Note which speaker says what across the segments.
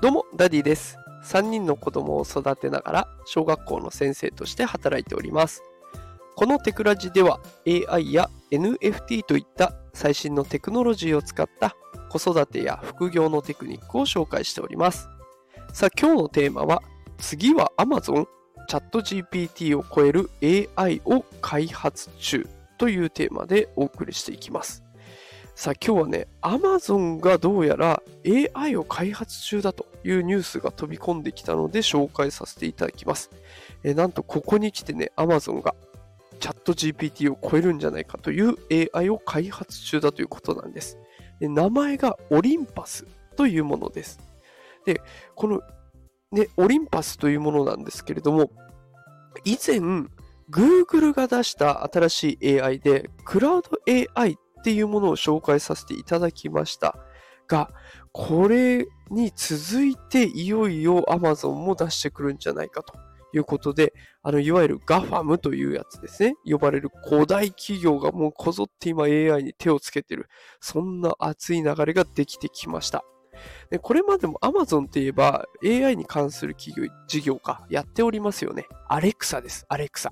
Speaker 1: どうも、ダディです。3人の子供を育てながら、小学校の先生として働いております。このテクラジでは、AI や NFT といった最新のテクノロジーを使った子育てや副業のテクニックを紹介しております。さあ、今日のテーマは、次は Amazon? チャット GPT を超える AI を開発中というテーマでお送りしていきます。さあ今日はね、Amazon がどうやら AI を開発中だというニュースが飛び込んできたので紹介させていただきます。えなんとここに来てね、Amazon がチャット GPT を超えるんじゃないかという AI を開発中だということなんです。で名前がオリンパスというものです。で、このね、オリンパスというものなんですけれども、以前、Google が出した新しい AI で、クラウド AI っていうものを紹介させていただきましたが、これに続いていよいよ Amazon も出してくるんじゃないかということで、あの、いわゆる GAFAM というやつですね。呼ばれる古代企業がもうこぞって今 AI に手をつけてる。そんな熱い流れができてきました。でこれまでも Amazon といえば AI に関する企業、事業がやっておりますよね。Alexa です。Alexa。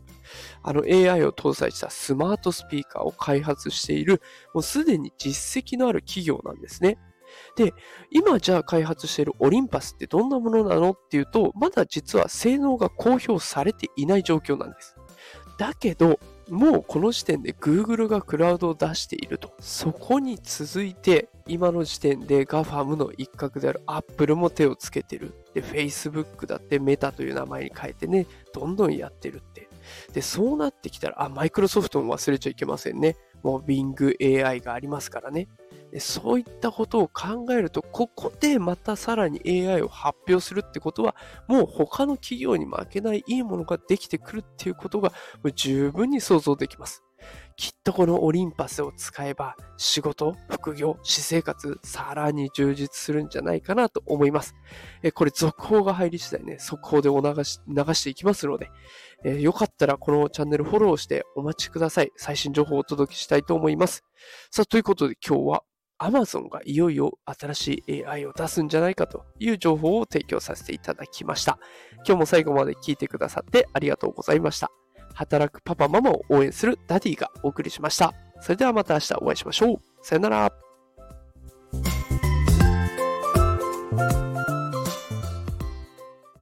Speaker 1: あの AI を搭載したスマートスピーカーを開発している、もうすでに実績のある企業なんですね。で、今じゃあ開発しているオリンパスってどんなものなのっていうと、まだ実は性能が公表されていない状況なんです。だけど、もうこの時点で Google がクラウドを出していると。そこに続いて、今の時点で GAFAM の一角である Apple も手をつけてる。で、Facebook だってメタという名前に変えてね、どんどんやってるって。で、そうなってきたら、あ、マイクロソフトも忘れちゃいけませんね。もう Bing AI がありますからね。そういったことを考えると、ここでまたさらに AI を発表するってことは、もう他の企業に負けないいいものができてくるっていうことが十分に想像できます。きっとこのオリンパスを使えば、仕事、副業、私生活、さらに充実するんじゃないかなと思います。えこれ続報が入り次第ね、速報でお流し流していきますので、えよかったらこのチャンネルフォローしてお待ちください。最新情報をお届けしたいと思います。さあ、ということで今日は Amazon がいよいよ新しい AI を出すんじゃないかという情報を提供させていただきました。今日も最後まで聞いてくださってありがとうございました。働くパパママを応援するダディがお送りしました。それではまた明日お会いしましょう。さよなら。